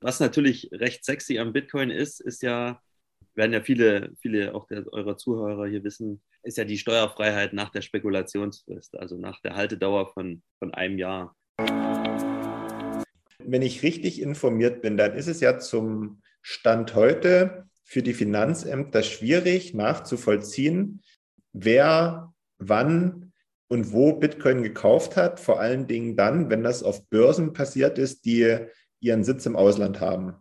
Was natürlich recht sexy am Bitcoin ist, ist ja, werden ja viele, viele auch der, eurer Zuhörer hier wissen, ist ja die Steuerfreiheit nach der Spekulationsfrist, also nach der Haltedauer von, von einem Jahr. Wenn ich richtig informiert bin, dann ist es ja zum Stand heute für die Finanzämter schwierig nachzuvollziehen, wer wann und wo Bitcoin gekauft hat, vor allen Dingen dann, wenn das auf Börsen passiert ist, die ihren Sitz im Ausland haben.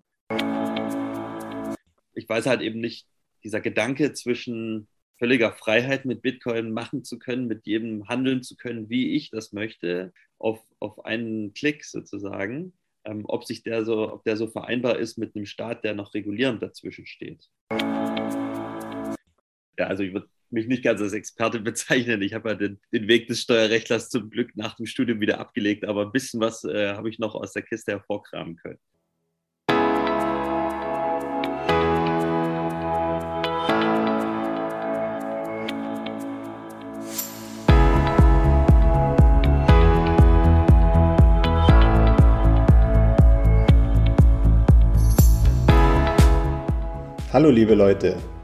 Ich weiß halt eben nicht, dieser Gedanke zwischen völliger Freiheit mit Bitcoin machen zu können, mit jedem handeln zu können, wie ich das möchte, auf, auf einen Klick sozusagen, ähm, ob sich der so, ob der so vereinbar ist mit einem Staat, der noch regulierend dazwischen steht. Ja, also ich würde mich nicht ganz als Experte bezeichnen. Ich habe ja den, den, Weg des Steuerrechtlers zum Glück nach dem Studium wieder abgelegt, aber ein bisschen was äh, habe ich noch aus der Kiste hervorkramen können. Hallo liebe Leute,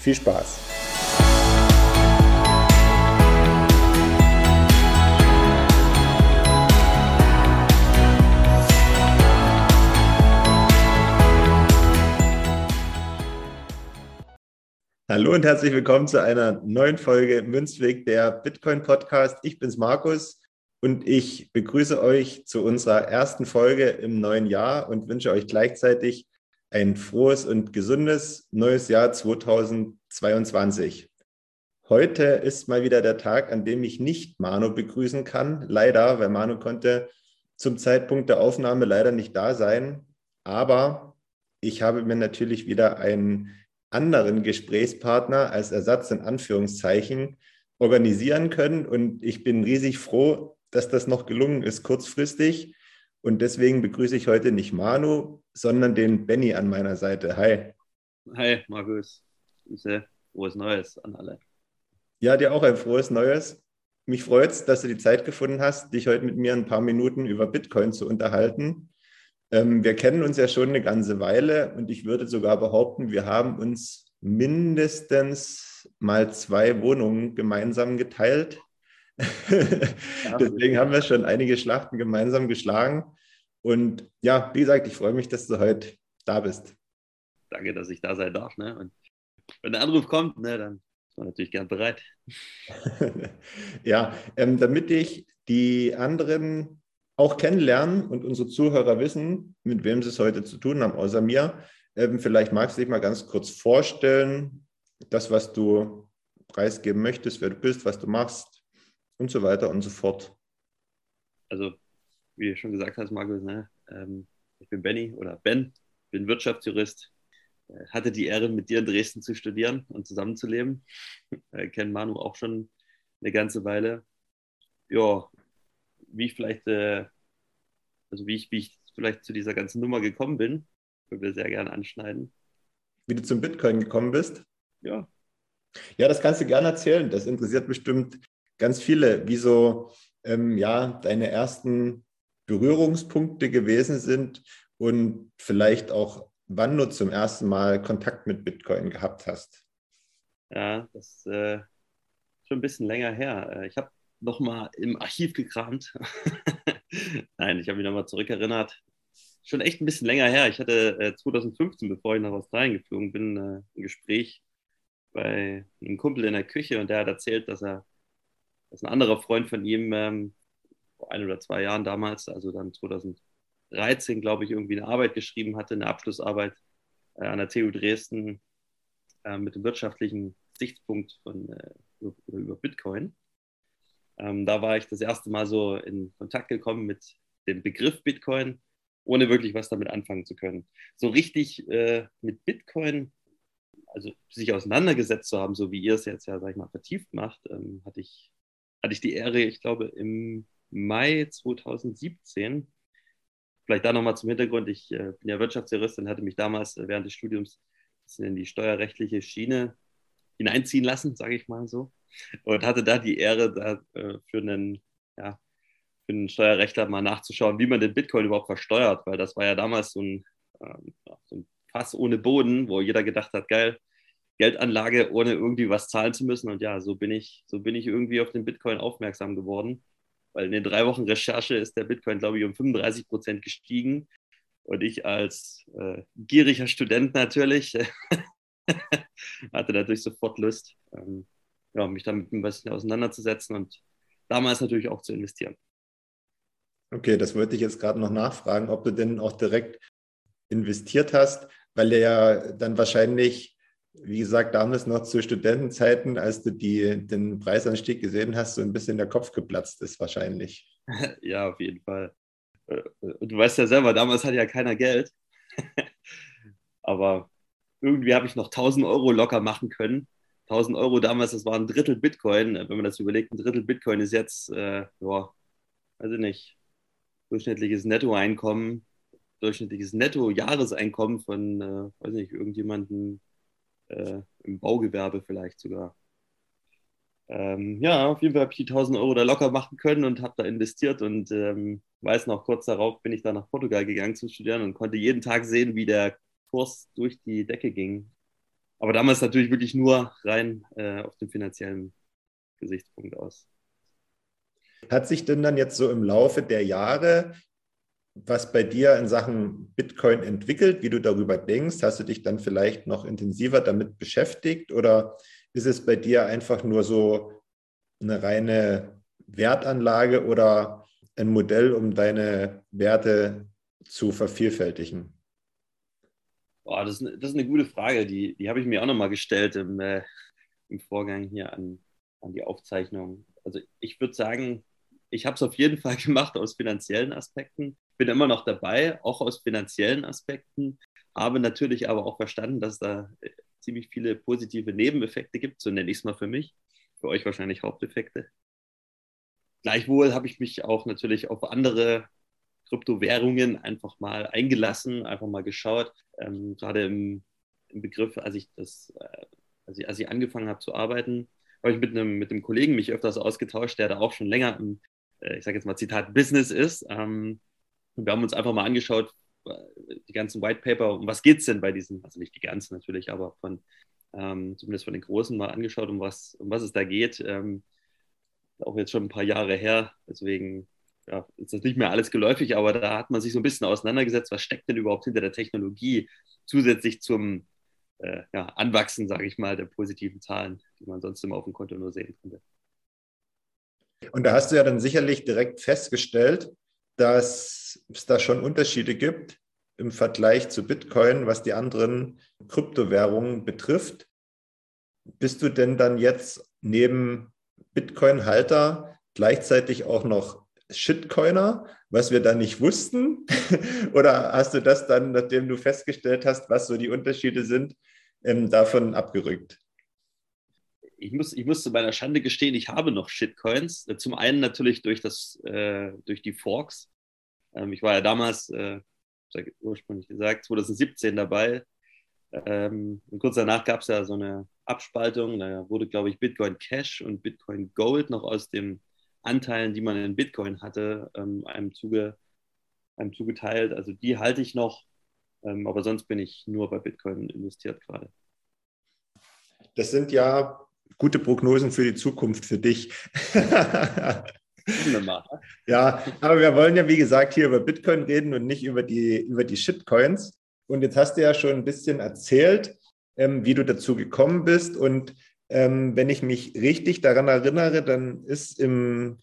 Viel Spaß! Hallo und herzlich willkommen zu einer neuen Folge Münzweg, der Bitcoin Podcast. Ich bin's Markus und ich begrüße euch zu unserer ersten Folge im neuen Jahr und wünsche euch gleichzeitig ein frohes und gesundes neues Jahr 2022. Heute ist mal wieder der Tag, an dem ich nicht Manu begrüßen kann. Leider, weil Manu konnte zum Zeitpunkt der Aufnahme leider nicht da sein. Aber ich habe mir natürlich wieder einen anderen Gesprächspartner als Ersatz in Anführungszeichen organisieren können. Und ich bin riesig froh, dass das noch gelungen ist kurzfristig. Und deswegen begrüße ich heute nicht Manu, sondern den Benny an meiner Seite. Hi. Hi, Markus. Grüße. Frohes Neues an alle. Ja, dir auch ein frohes Neues. Mich freut es, dass du die Zeit gefunden hast, dich heute mit mir ein paar Minuten über Bitcoin zu unterhalten. Ähm, wir kennen uns ja schon eine ganze Weile und ich würde sogar behaupten, wir haben uns mindestens mal zwei Wohnungen gemeinsam geteilt. Deswegen haben wir schon einige Schlachten gemeinsam geschlagen. Und ja, wie gesagt, ich freue mich, dass du heute da bist. Danke, dass ich da sein darf. Ne? Und wenn der Anruf kommt, ne, dann ist man natürlich gern bereit. ja, ähm, damit ich die anderen auch kennenlernen und unsere Zuhörer wissen, mit wem sie es heute zu tun haben, außer mir, ähm, vielleicht magst du dich mal ganz kurz vorstellen, das, was du preisgeben möchtest, wer du bist, was du machst, und so weiter und so fort. Also, wie du schon gesagt hast, Markus, ne, ähm, ich bin Benny oder Ben, bin Wirtschaftsjurist, hatte die Ehre, mit dir in Dresden zu studieren und zusammenzuleben. Äh, Kenne Manu auch schon eine ganze Weile. Ja, wie ich vielleicht, äh, also wie ich, wie ich vielleicht zu dieser ganzen Nummer gekommen bin, würde wir sehr gerne anschneiden. Wie du zum Bitcoin gekommen bist? Ja. Ja, das kannst du gerne erzählen. Das interessiert bestimmt ganz viele, wie so ähm, ja, deine ersten Berührungspunkte gewesen sind und vielleicht auch, wann du zum ersten Mal Kontakt mit Bitcoin gehabt hast. Ja, das ist äh, schon ein bisschen länger her. Äh, ich habe nochmal im Archiv gekramt. Nein, ich habe mich nochmal zurückerinnert. Schon echt ein bisschen länger her. Ich hatte äh, 2015, bevor ich nach Australien geflogen bin, äh, ein Gespräch bei einem Kumpel in der Küche und der hat erzählt, dass er dass ein anderer Freund von ihm ähm, vor ein oder zwei Jahren damals, also dann 2013, glaube ich, irgendwie eine Arbeit geschrieben hatte, eine Abschlussarbeit äh, an der TU Dresden äh, mit dem wirtschaftlichen Sichtpunkt von, äh, über, über, Bitcoin. Ähm, da war ich das erste Mal so in Kontakt gekommen mit dem Begriff Bitcoin ohne wirklich was damit anfangen zu können. So richtig äh, mit Bitcoin, also sich auseinandergesetzt zu haben, so wie ihr es jetzt ja, sag ich mal, vertieft macht, ähm, hatte, ich, hatte ich die Ehre, ich glaube, im Mai 2017. Vielleicht da nochmal zum Hintergrund, ich äh, bin ja Wirtschaftsjurist und hatte mich damals äh, während des Studiums in die steuerrechtliche Schiene hineinziehen lassen, sage ich mal so. Und hatte da die Ehre, da äh, für einen ja, für einen Steuerrechtler mal nachzuschauen, wie man den Bitcoin überhaupt versteuert, weil das war ja damals so ein, ähm, so ein Fass ohne Boden, wo jeder gedacht hat, geil, Geldanlage, ohne irgendwie was zahlen zu müssen. Und ja, so bin ich, so bin ich irgendwie auf den Bitcoin aufmerksam geworden. Weil in den drei Wochen Recherche ist der Bitcoin, glaube ich, um 35 Prozent gestiegen. Und ich als äh, gieriger Student natürlich hatte natürlich sofort Lust, ähm, ja, mich damit ein bisschen auseinanderzusetzen und damals natürlich auch zu investieren. Okay, das wollte ich jetzt gerade noch nachfragen, ob du denn auch direkt investiert hast, weil der ja dann wahrscheinlich, wie gesagt, damals noch zu Studentenzeiten, als du die, den Preisanstieg gesehen hast, so ein bisschen der Kopf geplatzt ist wahrscheinlich. Ja, auf jeden Fall. Äh, du weißt ja selber, damals hat ja keiner Geld. Aber irgendwie habe ich noch 1000 Euro locker machen können. 1000 Euro damals, das war ein Drittel Bitcoin. Wenn man das überlegt, ein Drittel Bitcoin ist jetzt, äh, ja, weiß ich nicht, durchschnittliches Nettoeinkommen, durchschnittliches Netto-Jahreseinkommen von, äh, weiß nicht, irgendjemanden äh, im Baugewerbe vielleicht sogar. Ähm, ja, auf jeden Fall habe ich die 1000 Euro da locker machen können und habe da investiert und ähm, weiß noch, kurz darauf bin ich da nach Portugal gegangen zu studieren und konnte jeden Tag sehen, wie der Kurs durch die Decke ging. Aber damals natürlich wirklich nur rein äh, auf dem finanziellen Gesichtspunkt aus. Hat sich denn dann jetzt so im Laufe der Jahre was bei dir in Sachen Bitcoin entwickelt, wie du darüber denkst? Hast du dich dann vielleicht noch intensiver damit beschäftigt oder ist es bei dir einfach nur so eine reine Wertanlage oder ein Modell, um deine Werte zu vervielfältigen? Boah, das, ist, das ist eine gute Frage. Die, die habe ich mir auch nochmal gestellt im, äh, im Vorgang hier an, an die Aufzeichnung. Also ich würde sagen, ich habe es auf jeden Fall gemacht aus finanziellen Aspekten. Bin immer noch dabei, auch aus finanziellen Aspekten. Habe natürlich aber auch verstanden, dass da äh, ziemlich viele positive Nebeneffekte gibt, so nenne ich es mal für mich. Für euch wahrscheinlich Haupteffekte. Gleichwohl habe ich mich auch natürlich auf andere Kryptowährungen einfach mal eingelassen, einfach mal geschaut. Ähm, gerade im, im, Begriff, als ich das, äh, als, ich, als ich angefangen habe zu arbeiten, habe ich mit einem, mit einem Kollegen mich öfters ausgetauscht, der da auch schon länger im ich sage jetzt mal Zitat, Business ist. Ähm, wir haben uns einfach mal angeschaut, äh, die ganzen White Paper, um was geht es denn bei diesen, also nicht die ganzen natürlich, aber von, ähm, zumindest von den Großen mal angeschaut, um was, um was es da geht. Ähm, auch jetzt schon ein paar Jahre her, deswegen ja, ist das nicht mehr alles geläufig, aber da hat man sich so ein bisschen auseinandergesetzt, was steckt denn überhaupt hinter der Technologie, zusätzlich zum äh, ja, Anwachsen, sage ich mal, der positiven Zahlen, die man sonst immer auf dem Konto nur sehen könnte. Und da hast du ja dann sicherlich direkt festgestellt, dass es da schon Unterschiede gibt im Vergleich zu Bitcoin, was die anderen Kryptowährungen betrifft. Bist du denn dann jetzt neben Bitcoin-Halter gleichzeitig auch noch Shitcoiner, was wir da nicht wussten? Oder hast du das dann, nachdem du festgestellt hast, was so die Unterschiede sind, ähm, davon abgerückt? Ich muss, ich muss zu meiner Schande gestehen, ich habe noch Shitcoins. Äh, zum einen natürlich durch, das, äh, durch die Forks. Ähm, ich war ja damals, äh, ursprünglich gesagt, 2017 dabei. Ähm, und kurz danach gab es ja so eine Abspaltung. Da wurde, glaube ich, Bitcoin Cash und Bitcoin Gold noch aus den Anteilen, die man in Bitcoin hatte, ähm, einem, zuge, einem zugeteilt. Also die halte ich noch. Ähm, aber sonst bin ich nur bei Bitcoin investiert gerade. Das sind ja gute Prognosen für die Zukunft für dich. ja, aber wir wollen ja, wie gesagt, hier über Bitcoin reden und nicht über die, über die Shitcoins. Und jetzt hast du ja schon ein bisschen erzählt, ähm, wie du dazu gekommen bist. Und ähm, wenn ich mich richtig daran erinnere, dann ist im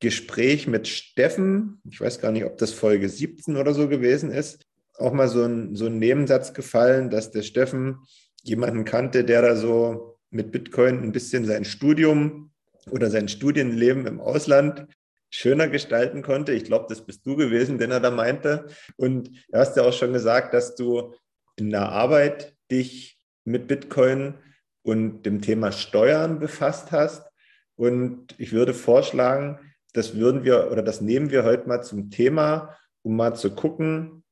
Gespräch mit Steffen, ich weiß gar nicht, ob das Folge 17 oder so gewesen ist, auch mal so ein, so ein Nebensatz gefallen, dass der Steffen jemanden kannte, der da so mit Bitcoin ein bisschen sein Studium oder sein Studienleben im Ausland schöner gestalten konnte. Ich glaube, das bist du gewesen, den er da meinte. Und du hast ja auch schon gesagt, dass du in der Arbeit dich mit Bitcoin und dem Thema Steuern befasst hast. Und ich würde vorschlagen, das würden wir oder das nehmen wir heute mal zum Thema, um mal zu gucken,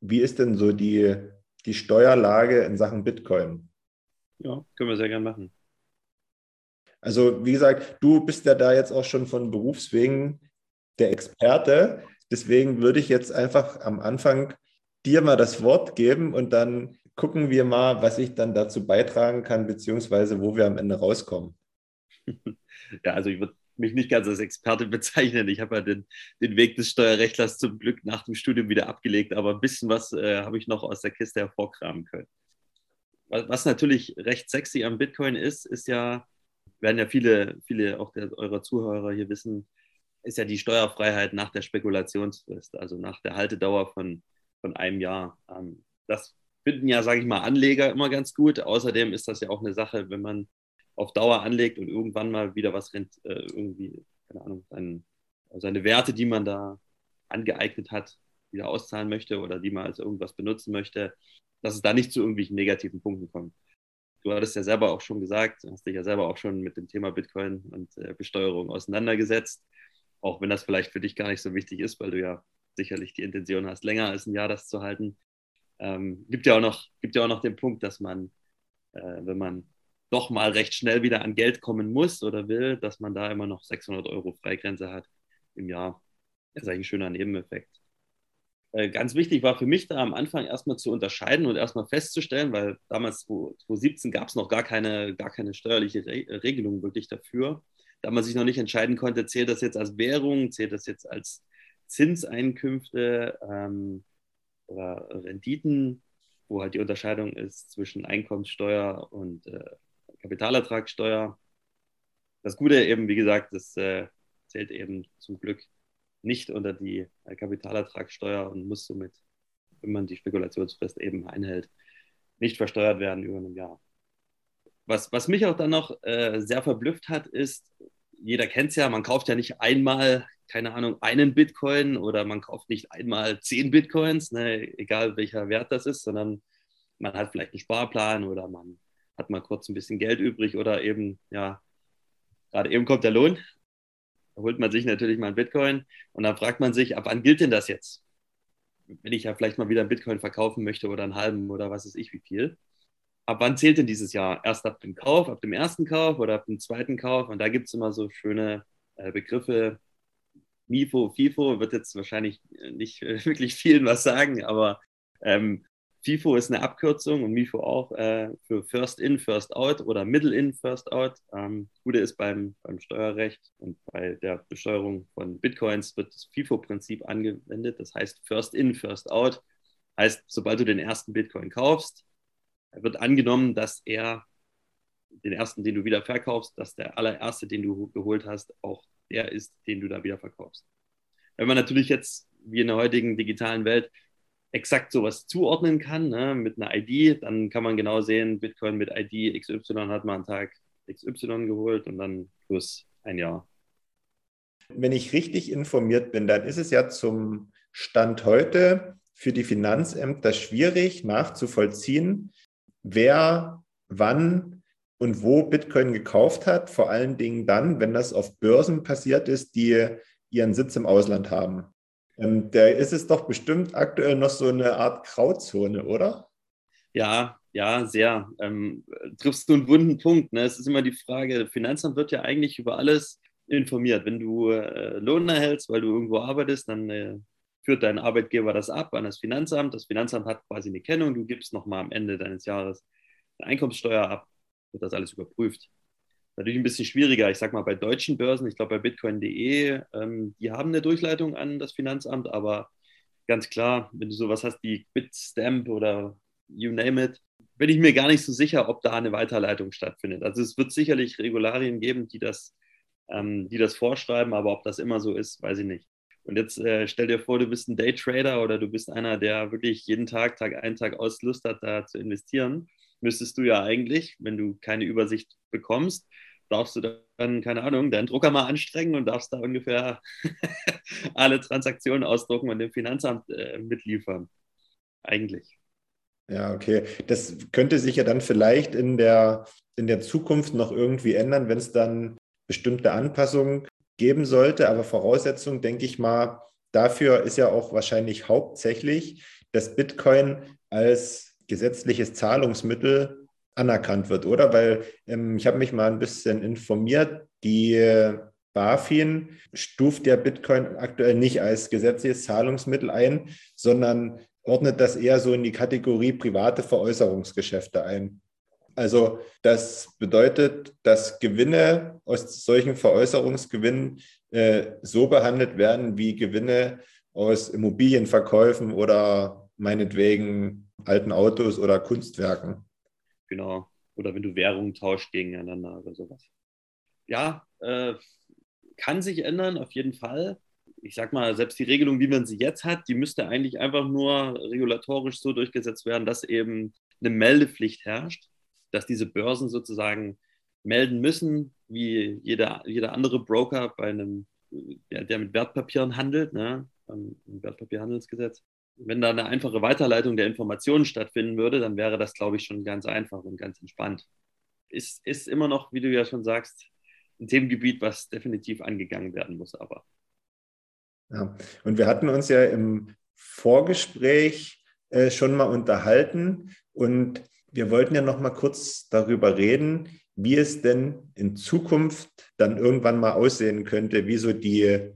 wie ist denn so die, die Steuerlage in Sachen Bitcoin? Ja, können wir sehr gerne machen. Also, wie gesagt, du bist ja da jetzt auch schon von Berufswegen der Experte. Deswegen würde ich jetzt einfach am Anfang dir mal das Wort geben und dann gucken wir mal, was ich dann dazu beitragen kann, beziehungsweise wo wir am Ende rauskommen. Ja, also ich würde mich nicht ganz als Experte bezeichnen. Ich habe ja den, den Weg des Steuerrechtlers zum Glück nach dem Studium wieder abgelegt, aber ein bisschen was äh, habe ich noch aus der Kiste hervorkramen können. Was, natürlich recht sexy am Bitcoin ist, ist ja, werden ja viele, viele auch der, eurer Zuhörer hier wissen, ist ja die Steuerfreiheit nach der Spekulationsfrist, also nach der Haltedauer von, von einem Jahr. Ähm, das finden ja, sage ich mal, Anleger immer ganz gut. Außerdem ist das ja auch eine Sache, wenn man auf Dauer anlegt und irgendwann mal wieder was rennt, äh, irgendwie, keine Ahnung, sein, seine Werte, die man da angeeignet hat, wieder auszahlen möchte oder die man als irgendwas benutzen möchte, dass es da nicht zu irgendwelchen negativen Punkten kommt. Du hattest ja selber auch schon gesagt, hast dich ja selber auch schon mit dem Thema Bitcoin und äh, Besteuerung auseinandergesetzt, auch wenn das vielleicht für dich gar nicht so wichtig ist, weil du ja sicherlich die Intention hast, länger als ein Jahr das zu halten. Ähm, gibt, ja auch noch, gibt ja auch noch den Punkt, dass man, äh, wenn man doch mal recht schnell wieder an Geld kommen muss oder will, dass man da immer noch 600 Euro Freigrenze hat im Jahr. Das ist eigentlich ein schöner Nebeneffekt. Äh, ganz wichtig war für mich da am Anfang erstmal zu unterscheiden und erstmal festzustellen, weil damals 2017 gab es noch gar keine, gar keine steuerliche Re Regelung wirklich dafür. Da man sich noch nicht entscheiden konnte, zählt das jetzt als Währung, zählt das jetzt als Zinseinkünfte ähm, oder Renditen, wo halt die Unterscheidung ist zwischen Einkommenssteuer und äh, Kapitalertragssteuer. Das Gute eben, wie gesagt, das äh, zählt eben zum Glück nicht unter die Kapitalertragssteuer und muss somit, wenn man die Spekulationsfrist eben einhält, nicht versteuert werden über ein Jahr. Was, was mich auch dann noch äh, sehr verblüfft hat, ist, jeder kennt es ja, man kauft ja nicht einmal, keine Ahnung, einen Bitcoin oder man kauft nicht einmal zehn Bitcoins, ne, egal welcher Wert das ist, sondern man hat vielleicht einen Sparplan oder man hat mal kurz ein bisschen Geld übrig oder eben, ja, gerade eben kommt der Lohn. Holt man sich natürlich mal ein Bitcoin und dann fragt man sich, ab wann gilt denn das jetzt? Wenn ich ja vielleicht mal wieder ein Bitcoin verkaufen möchte oder einen halben oder was weiß ich wie viel. Ab wann zählt denn dieses Jahr? Erst ab dem Kauf, ab dem ersten Kauf oder ab dem zweiten Kauf? Und da gibt es immer so schöne äh, Begriffe. MIFO, FIFO wird jetzt wahrscheinlich nicht äh, wirklich vielen was sagen, aber ähm, FIFO ist eine Abkürzung und MIFO auch äh, für First In, First Out oder Middle In, First Out. Ähm, Gute ist beim, beim Steuerrecht und bei der Besteuerung von Bitcoins wird das FIFO-Prinzip angewendet. Das heißt First In, First Out. Heißt, sobald du den ersten Bitcoin kaufst, wird angenommen, dass er den ersten, den du wieder verkaufst, dass der allererste, den du geholt hast, auch der ist, den du da wieder verkaufst. Wenn man natürlich jetzt, wie in der heutigen digitalen Welt, exakt sowas zuordnen kann, ne, mit einer ID, dann kann man genau sehen, Bitcoin mit ID XY hat man an Tag XY geholt und dann plus ein Jahr. Wenn ich richtig informiert bin, dann ist es ja zum Stand heute für die Finanzämter schwierig nachzuvollziehen, wer wann und wo Bitcoin gekauft hat, vor allen Dingen dann, wenn das auf Börsen passiert ist, die ihren Sitz im Ausland haben. Ähm, da ist es doch bestimmt aktuell noch so eine Art Grauzone, oder? Ja, ja, sehr. Ähm, triffst du einen wunden Punkt. Ne? Es ist immer die Frage, Finanzamt wird ja eigentlich über alles informiert. Wenn du äh, Lohn erhältst, weil du irgendwo arbeitest, dann äh, führt dein Arbeitgeber das ab an das Finanzamt. Das Finanzamt hat quasi eine Kennung. Du gibst nochmal am Ende deines Jahres eine Einkommenssteuer ab, wird das alles überprüft natürlich ein bisschen schwieriger. Ich sage mal, bei deutschen Börsen, ich glaube bei bitcoin.de, ähm, die haben eine Durchleitung an das Finanzamt, aber ganz klar, wenn du sowas hast wie Bitstamp oder you name it, bin ich mir gar nicht so sicher, ob da eine Weiterleitung stattfindet. Also es wird sicherlich Regularien geben, die das, ähm, die das vorschreiben, aber ob das immer so ist, weiß ich nicht. Und jetzt äh, stell dir vor, du bist ein Daytrader oder du bist einer, der wirklich jeden Tag, Tag ein, Tag aus Lust hat, da zu investieren. Müsstest du ja eigentlich, wenn du keine Übersicht bekommst, darfst du dann, keine Ahnung, deinen Drucker mal anstrengen und darfst da ungefähr alle Transaktionen ausdrucken und dem Finanzamt äh, mitliefern. Eigentlich. Ja, okay. Das könnte sich ja dann vielleicht in der, in der Zukunft noch irgendwie ändern, wenn es dann bestimmte Anpassungen geben sollte. Aber Voraussetzung, denke ich mal, dafür ist ja auch wahrscheinlich hauptsächlich, dass Bitcoin als gesetzliches Zahlungsmittel anerkannt wird, oder? Weil ähm, ich habe mich mal ein bisschen informiert, die BaFin stuft ja Bitcoin aktuell nicht als gesetzliches Zahlungsmittel ein, sondern ordnet das eher so in die Kategorie private Veräußerungsgeschäfte ein. Also das bedeutet, dass Gewinne aus solchen Veräußerungsgewinnen äh, so behandelt werden wie Gewinne aus Immobilienverkäufen oder meinetwegen alten Autos oder Kunstwerken. Genau. Oder wenn du Währungen tauscht gegeneinander oder sowas. Ja, äh, kann sich ändern, auf jeden Fall ich sag mal, selbst die Regelung, wie man sie jetzt hat, die müsste eigentlich einfach nur regulatorisch so durchgesetzt werden, dass eben eine Meldepflicht herrscht, dass diese Börsen sozusagen melden müssen, wie jeder, jeder andere Broker bei einem, der, der mit Wertpapieren handelt, ne, Wertpapierhandelsgesetz. Wenn da eine einfache Weiterleitung der Informationen stattfinden würde, dann wäre das, glaube ich, schon ganz einfach und ganz entspannt. Ist, ist immer noch, wie du ja schon sagst, ein Themengebiet, was definitiv angegangen werden muss, aber ja. Und wir hatten uns ja im Vorgespräch äh, schon mal unterhalten und wir wollten ja noch mal kurz darüber reden, wie es denn in Zukunft dann irgendwann mal aussehen könnte, wie so die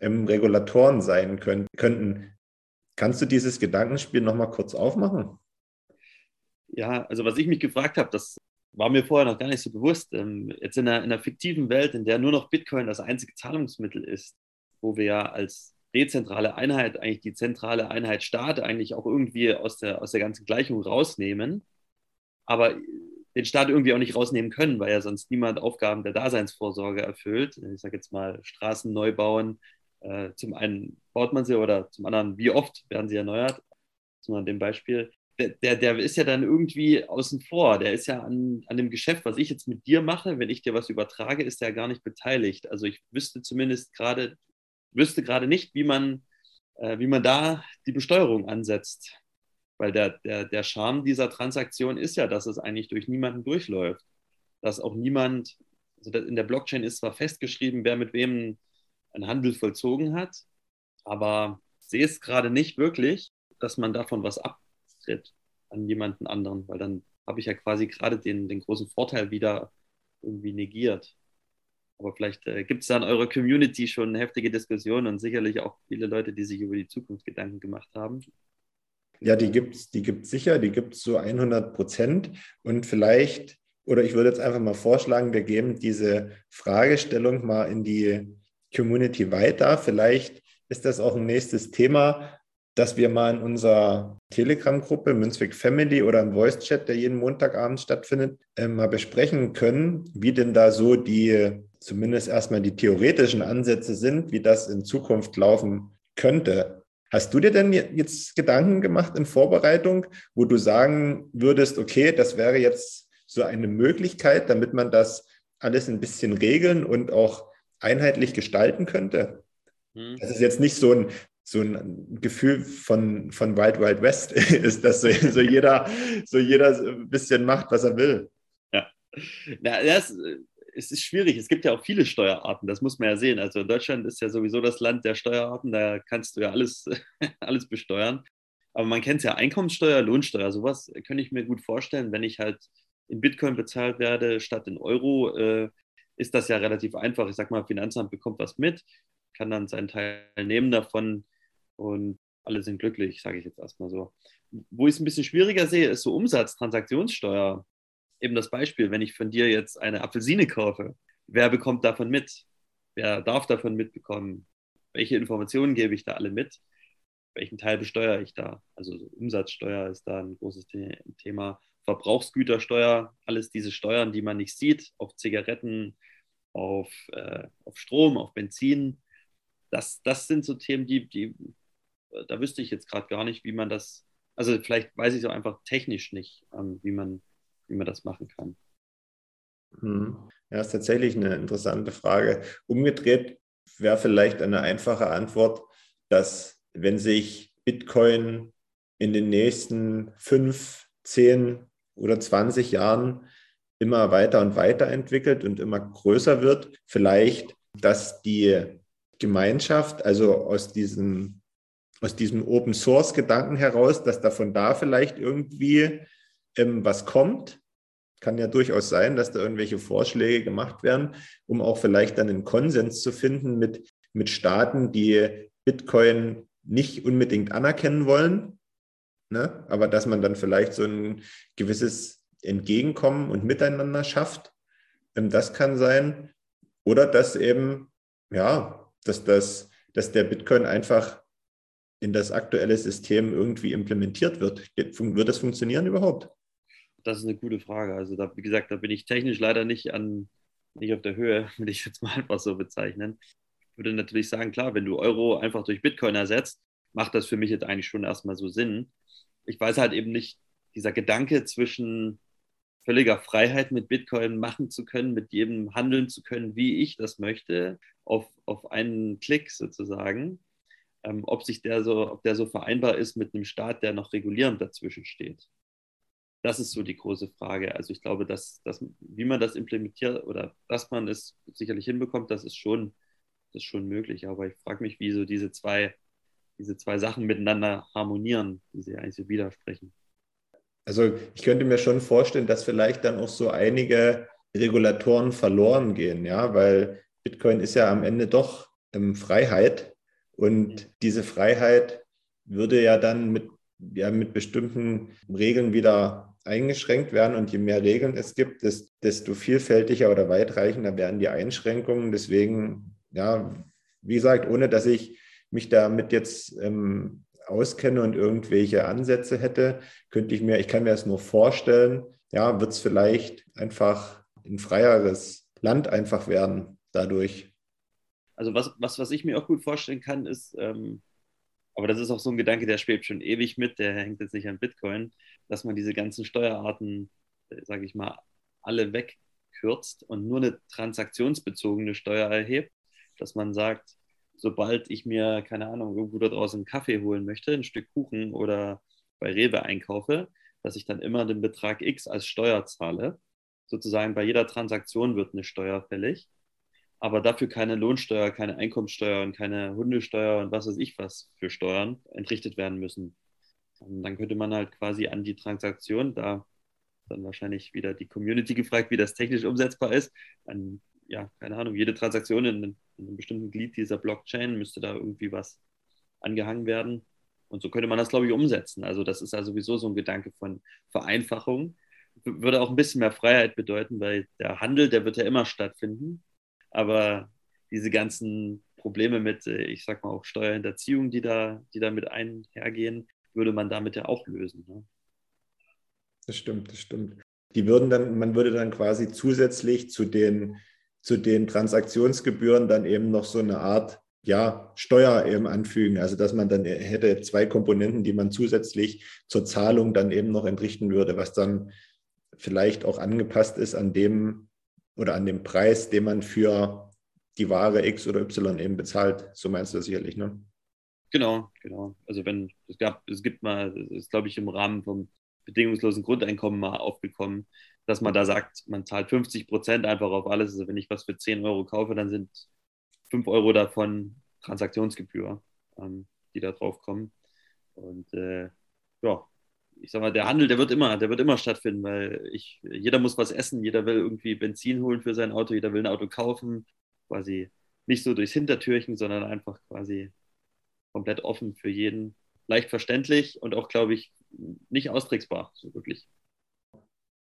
ähm, Regulatoren sein können, könnten. Kannst du dieses Gedankenspiel noch mal kurz aufmachen? Ja, also was ich mich gefragt habe, das war mir vorher noch gar nicht so bewusst. Ähm, jetzt in einer, in einer fiktiven Welt, in der nur noch Bitcoin das einzige Zahlungsmittel ist, wo wir ja als dezentrale Einheit eigentlich die zentrale Einheit Staat eigentlich auch irgendwie aus der, aus der ganzen Gleichung rausnehmen, aber den Staat irgendwie auch nicht rausnehmen können, weil ja sonst niemand Aufgaben der Daseinsvorsorge erfüllt. Ich sage jetzt mal Straßen neu bauen. Äh, zum einen baut man sie oder zum anderen, wie oft werden sie erneuert? Zum dem Beispiel. Der, der, der, ist ja dann irgendwie außen vor. Der ist ja an, an dem Geschäft, was ich jetzt mit dir mache, wenn ich dir was übertrage, ist der gar nicht beteiligt. Also ich wüsste zumindest gerade, wüsste gerade nicht, wie man, äh, wie man da die Besteuerung ansetzt. Weil der, der, der Charme dieser Transaktion ist ja, dass es eigentlich durch niemanden durchläuft. Dass auch niemand, also in der Blockchain ist zwar festgeschrieben, wer mit wem einen Handel vollzogen hat, aber sehe es gerade nicht wirklich, dass man davon was abtritt an jemanden anderen, weil dann habe ich ja quasi gerade den, den großen Vorteil wieder irgendwie negiert. Aber vielleicht äh, gibt es da in eurer Community schon heftige Diskussionen und sicherlich auch viele Leute, die sich über die Zukunft Gedanken gemacht haben. Ja, die gibt es die gibt's sicher, die gibt es zu 100 Prozent. Und vielleicht, oder ich würde jetzt einfach mal vorschlagen, wir geben diese Fragestellung mal in die Community weiter. Vielleicht ist das auch ein nächstes Thema, dass wir mal in unserer Telegram-Gruppe Münzweg Family oder im Voice-Chat, der jeden Montagabend stattfindet, äh, mal besprechen können, wie denn da so die zumindest erstmal die theoretischen Ansätze sind, wie das in Zukunft laufen könnte. Hast du dir denn jetzt Gedanken gemacht in Vorbereitung, wo du sagen würdest, okay, das wäre jetzt so eine Möglichkeit, damit man das alles ein bisschen regeln und auch einheitlich gestalten könnte? Hm. Das ist jetzt nicht so ein, so ein Gefühl von, von Wild Wild West ist, dass so, so, jeder, so jeder ein bisschen macht, was er will. Ja, Na, das es ist schwierig. Es gibt ja auch viele Steuerarten, das muss man ja sehen. Also Deutschland ist ja sowieso das Land der Steuerarten, da kannst du ja alles, alles besteuern. Aber man kennt es ja Einkommenssteuer, Lohnsteuer, sowas könnte ich mir gut vorstellen. Wenn ich halt in Bitcoin bezahlt werde statt in Euro, äh, ist das ja relativ einfach. Ich sag mal, Finanzamt bekommt was mit, kann dann seinen Teil nehmen davon und alle sind glücklich, sage ich jetzt erstmal so. Wo ich es ein bisschen schwieriger sehe, ist so Umsatztransaktionssteuer eben das Beispiel, wenn ich von dir jetzt eine Apfelsine kaufe, wer bekommt davon mit? Wer darf davon mitbekommen? Welche Informationen gebe ich da alle mit? Welchen Teil besteuere ich da? Also Umsatzsteuer ist da ein großes Thema. Verbrauchsgütersteuer, alles diese Steuern, die man nicht sieht, auf Zigaretten, auf, äh, auf Strom, auf Benzin. Das, das sind so Themen, die, die da wüsste ich jetzt gerade gar nicht, wie man das, also vielleicht weiß ich es auch einfach technisch nicht, ähm, wie man wie man das machen kann. Hm. Ja, ist tatsächlich eine interessante Frage. Umgedreht wäre vielleicht eine einfache Antwort, dass wenn sich Bitcoin in den nächsten fünf, zehn oder 20 Jahren immer weiter und weiter entwickelt und immer größer wird, vielleicht, dass die Gemeinschaft, also aus diesem, aus diesem Open Source Gedanken heraus, dass davon da vielleicht irgendwie ähm, was kommt. Kann ja durchaus sein, dass da irgendwelche Vorschläge gemacht werden, um auch vielleicht dann einen Konsens zu finden mit, mit Staaten, die Bitcoin nicht unbedingt anerkennen wollen, ne? aber dass man dann vielleicht so ein gewisses Entgegenkommen und Miteinander schafft. Ähm, das kann sein. Oder dass eben, ja, dass, das, dass der Bitcoin einfach in das aktuelle System irgendwie implementiert wird. Wird das funktionieren überhaupt? Das ist eine gute Frage. Also da, wie gesagt, da bin ich technisch leider nicht an, nicht auf der Höhe, will ich jetzt mal einfach so bezeichnen. Ich würde natürlich sagen, klar, wenn du Euro einfach durch Bitcoin ersetzt, macht das für mich jetzt eigentlich schon erstmal so Sinn. Ich weiß halt eben nicht, dieser Gedanke zwischen völliger Freiheit mit Bitcoin machen zu können, mit jedem handeln zu können, wie ich das möchte, auf, auf einen Klick sozusagen. Ähm, ob sich der so, ob der so vereinbar ist mit einem Staat, der noch regulierend dazwischen steht. Das ist so die große Frage. Also ich glaube, dass, dass wie man das implementiert oder dass man es sicherlich hinbekommt, das ist schon, das ist schon möglich. Aber ich frage mich, wie so diese zwei, diese zwei Sachen miteinander harmonieren, die sie eigentlich so widersprechen. Also ich könnte mir schon vorstellen, dass vielleicht dann auch so einige Regulatoren verloren gehen, ja, weil Bitcoin ist ja am Ende doch ähm, Freiheit. Und diese Freiheit würde ja dann mit, ja, mit bestimmten Regeln wieder eingeschränkt werden. Und je mehr Regeln es gibt, desto vielfältiger oder weitreichender werden die Einschränkungen. Deswegen, ja, wie gesagt, ohne dass ich mich damit jetzt ähm, auskenne und irgendwelche Ansätze hätte, könnte ich mir, ich kann mir das nur vorstellen, ja, wird es vielleicht einfach ein freieres Land einfach werden dadurch. Also was, was, was ich mir auch gut vorstellen kann, ist, ähm, aber das ist auch so ein Gedanke, der schwebt schon ewig mit, der hängt jetzt nicht an Bitcoin, dass man diese ganzen Steuerarten, äh, sage ich mal, alle wegkürzt und nur eine transaktionsbezogene Steuer erhebt, dass man sagt, sobald ich mir, keine Ahnung, irgendwo da draußen einen Kaffee holen möchte, ein Stück Kuchen oder bei Rewe einkaufe, dass ich dann immer den Betrag X als Steuer zahle. Sozusagen bei jeder Transaktion wird eine Steuer fällig, aber dafür keine Lohnsteuer, keine Einkommenssteuer und keine Hundesteuer und was weiß ich was für Steuern entrichtet werden müssen. Und dann könnte man halt quasi an die Transaktion, da dann wahrscheinlich wieder die Community gefragt, wie das technisch umsetzbar ist, an ja, keine Ahnung, jede Transaktion in, in, einem bestimmten Glied dieser Blockchain müsste da irgendwie was angehangen werden. Und so könnte man das, glaube ich, umsetzen. Also das ist ja sowieso so ein Gedanke von Vereinfachung. Würde auch ein bisschen mehr Freiheit bedeuten, weil der Handel, der wird ja immer stattfinden. Aber diese ganzen Probleme mit, äh, ich sag mal auch Steuerhinterziehung, die da, die da mit einhergehen, würde man damit ja auch lösen. Ne? Das stimmt, das stimmt. Die würden dann, man würde dann quasi zusätzlich zu den zu den Transaktionsgebühren dann eben noch so eine Art ja, Steuer eben anfügen. Also dass man dann hätte zwei Komponenten, die man zusätzlich zur Zahlung dann eben noch entrichten würde, was dann vielleicht auch angepasst ist an dem oder an dem Preis, den man für die Ware X oder Y eben bezahlt. So meinst du das sicherlich, ne? Genau, genau. Also wenn es gab, es gibt mal, ist glaube ich im Rahmen vom bedingungslosen Grundeinkommen mal aufgekommen, dass man da sagt, man zahlt 50 Prozent einfach auf alles. Also wenn ich was für 10 Euro kaufe, dann sind 5 Euro davon Transaktionsgebühr, ähm, die da drauf kommen. Und äh, ja, ich sag mal, der Handel, der wird immer, der wird immer stattfinden, weil ich, jeder muss was essen, jeder will irgendwie Benzin holen für sein Auto, jeder will ein Auto kaufen, quasi nicht so durchs Hintertürchen, sondern einfach quasi komplett offen für jeden, leicht verständlich und auch, glaube ich, nicht austricksbar, so wirklich.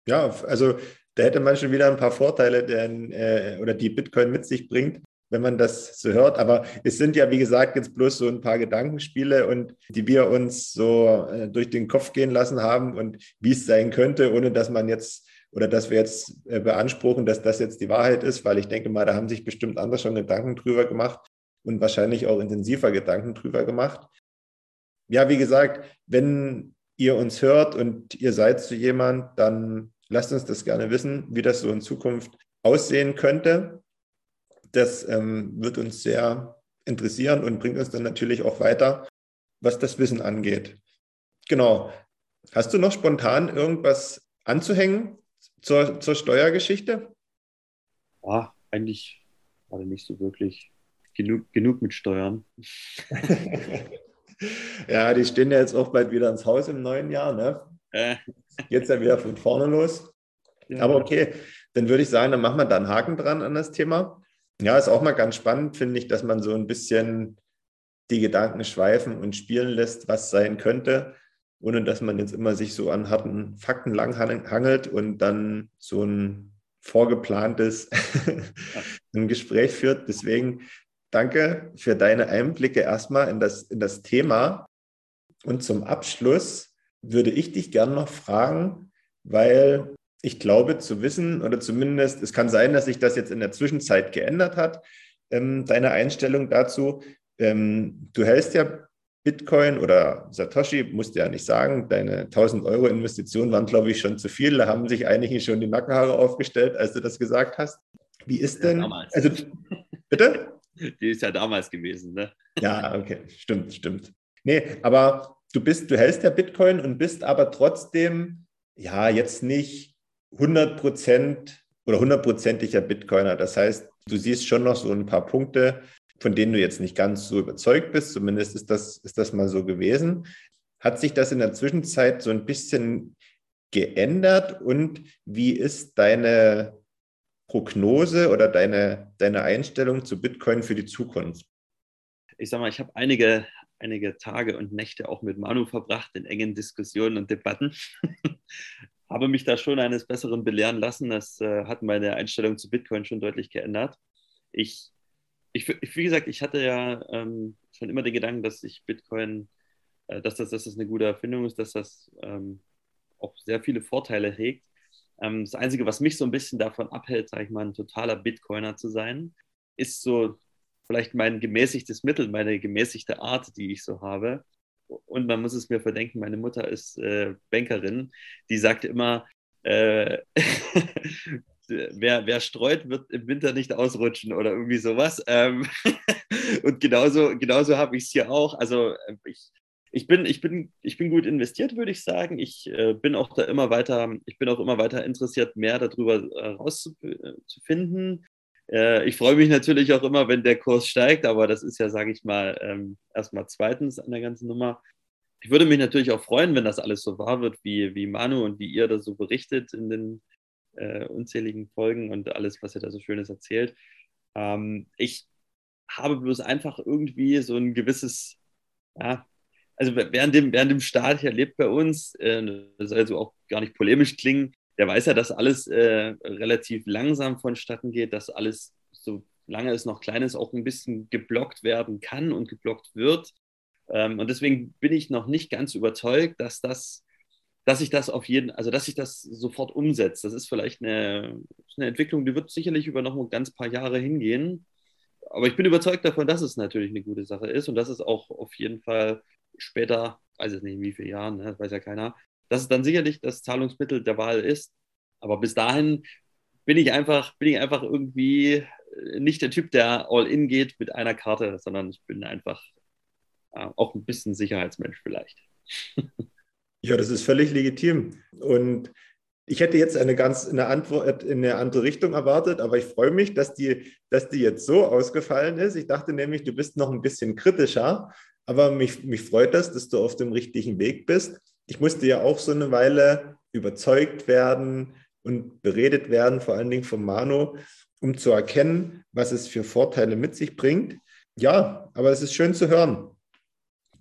Ja, also da hätte man schon wieder ein paar Vorteile, denn, äh, oder die Bitcoin mit sich bringt, wenn man das so hört. Aber es sind ja, wie gesagt, jetzt bloß so ein paar Gedankenspiele und die wir uns so äh, durch den Kopf gehen lassen haben und wie es sein könnte, ohne dass man jetzt oder dass wir jetzt äh, beanspruchen, dass das jetzt die Wahrheit ist, weil ich denke mal, da haben sich bestimmt andere schon Gedanken drüber gemacht und wahrscheinlich auch intensiver Gedanken drüber gemacht. Ja, wie gesagt, wenn ihr uns hört und ihr seid so jemand, dann lasst uns das gerne wissen, wie das so in Zukunft aussehen könnte. Das ähm, wird uns sehr interessieren und bringt uns dann natürlich auch weiter, was das Wissen angeht. Genau. Hast du noch spontan irgendwas anzuhängen zur, zur Steuergeschichte? Ja, eigentlich gerade nicht so wirklich. Genug, genug mit Steuern. ja, die stehen ja jetzt auch bald wieder ins Haus im neuen Jahr. Ne? Äh. Jetzt ja wieder von vorne los. Ja. Aber okay, dann würde ich sagen, dann machen wir da einen Haken dran an das Thema. Ja, ist auch mal ganz spannend, finde ich, dass man so ein bisschen die Gedanken schweifen und spielen lässt, was sein könnte, ohne dass man jetzt immer sich so an harten Fakten langhangelt und dann so ein vorgeplantes ein Gespräch führt. Deswegen danke für deine Einblicke erstmal in das, in das Thema. Und zum Abschluss würde ich dich gerne noch fragen, weil ich glaube zu wissen, oder zumindest es kann sein, dass sich das jetzt in der Zwischenzeit geändert hat, ähm, deine Einstellung dazu. Ähm, du hältst ja Bitcoin oder Satoshi, musst du ja nicht sagen, deine 1000 Euro Investitionen waren, glaube ich, schon zu viel. Da haben sich einige schon die Nackenhaare aufgestellt, als du das gesagt hast. Wie ist denn? Ja, also, bitte? Die ist ja damals gewesen, ne? Ja, okay, stimmt, stimmt. Nee, aber du bist, du hältst ja Bitcoin und bist aber trotzdem, ja, jetzt nicht 100 Prozent oder hundertprozentiger Bitcoiner. Das heißt, du siehst schon noch so ein paar Punkte, von denen du jetzt nicht ganz so überzeugt bist. Zumindest ist das, ist das mal so gewesen. Hat sich das in der Zwischenzeit so ein bisschen geändert und wie ist deine Prognose oder deine, deine Einstellung zu Bitcoin für die Zukunft? Ich sage mal, ich habe einige, einige Tage und Nächte auch mit Manu verbracht in engen Diskussionen und Debatten. habe mich da schon eines Besseren belehren lassen. Das äh, hat meine Einstellung zu Bitcoin schon deutlich geändert. Ich, ich, wie gesagt, ich hatte ja ähm, schon immer den Gedanken, dass ich Bitcoin, äh, dass, das, dass das eine gute Erfindung ist, dass das ähm, auch sehr viele Vorteile hegt. Ähm, das Einzige, was mich so ein bisschen davon abhält, sage ich mal, ein totaler Bitcoiner zu sein, ist so vielleicht mein gemäßigtes Mittel, meine gemäßigte Art, die ich so habe und man muss es mir verdenken, meine Mutter ist äh, Bankerin, die sagt immer, äh, wer, wer streut, wird im Winter nicht ausrutschen oder irgendwie sowas. Ähm und genauso, genauso habe ich es hier auch. Also äh, ich, ich bin, ich, bin, ich bin gut investiert, würde ich sagen. Ich äh, bin auch da immer weiter, ich bin auch immer weiter interessiert, mehr darüber äh, rauszufinden. Äh, ich freue mich natürlich auch immer, wenn der Kurs steigt, aber das ist ja, sage ich mal, ähm, erstmal zweitens an der ganzen Nummer. Ich würde mich natürlich auch freuen, wenn das alles so wahr wird, wie, wie Manu und wie ihr das so berichtet in den äh, unzähligen Folgen und alles, was ihr da so Schönes erzählt. Ähm, ich habe bloß einfach irgendwie so ein gewisses, ja, also während dem, während dem Staat hier lebt bei uns, äh, das soll also auch gar nicht polemisch klingen, der weiß ja, dass alles äh, relativ langsam vonstatten geht, dass alles, solange es noch klein ist, auch ein bisschen geblockt werden kann und geblockt wird. Ähm, und deswegen bin ich noch nicht ganz überzeugt, dass das, dass ich das auf jeden, also dass sich das sofort umsetzt. Das ist vielleicht eine, eine Entwicklung, die wird sicherlich über noch ein ganz paar Jahre hingehen. Aber ich bin überzeugt davon, dass es natürlich eine gute Sache ist und dass es auch auf jeden Fall später, weiß ich nicht in wie vielen Jahren, ne, weiß ja keiner, dass es dann sicherlich das Zahlungsmittel der Wahl ist. Aber bis dahin bin ich einfach, bin ich einfach irgendwie äh, nicht der Typ, der all in geht mit einer Karte, sondern ich bin einfach äh, auch ein bisschen Sicherheitsmensch vielleicht. ja, das ist völlig legitim. Und ich hätte jetzt eine ganz eine Antwort in eine andere Richtung erwartet, aber ich freue mich, dass die, dass die jetzt so ausgefallen ist. Ich dachte nämlich, du bist noch ein bisschen kritischer, aber mich, mich freut das, dass du auf dem richtigen Weg bist ich musste ja auch so eine Weile überzeugt werden und beredet werden, vor allen Dingen von Manu, um zu erkennen, was es für Vorteile mit sich bringt. Ja, aber es ist schön zu hören.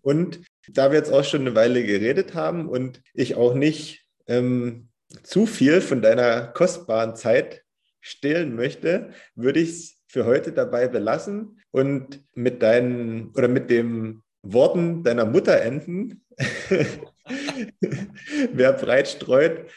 Und da wir jetzt auch schon eine Weile geredet haben und ich auch nicht ähm, zu viel von deiner kostbaren Zeit stehlen möchte, würde ich es für heute dabei belassen und mit deinen oder mit den Worten deiner Mutter enden. Wer breit streut,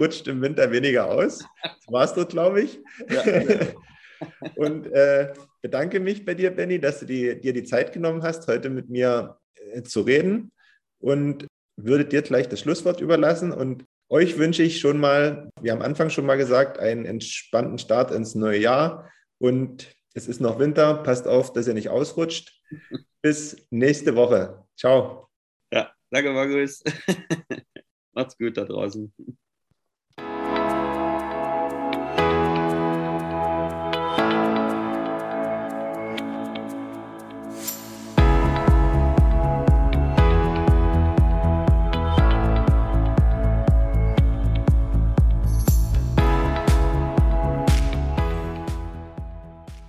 rutscht im Winter weniger aus. Das war es doch, glaube ich. Ja. Und äh, bedanke mich bei dir, Benny, dass du die, dir die Zeit genommen hast, heute mit mir äh, zu reden. Und würde dir gleich das Schlusswort überlassen und Euch wünsche ich schon mal, wie am Anfang schon mal gesagt, einen entspannten Start ins neue Jahr. Und es ist noch Winter. Passt auf, dass ihr nicht ausrutscht. Bis nächste Woche. Ciao. Ja, danke, Markus. Macht's gut da draußen.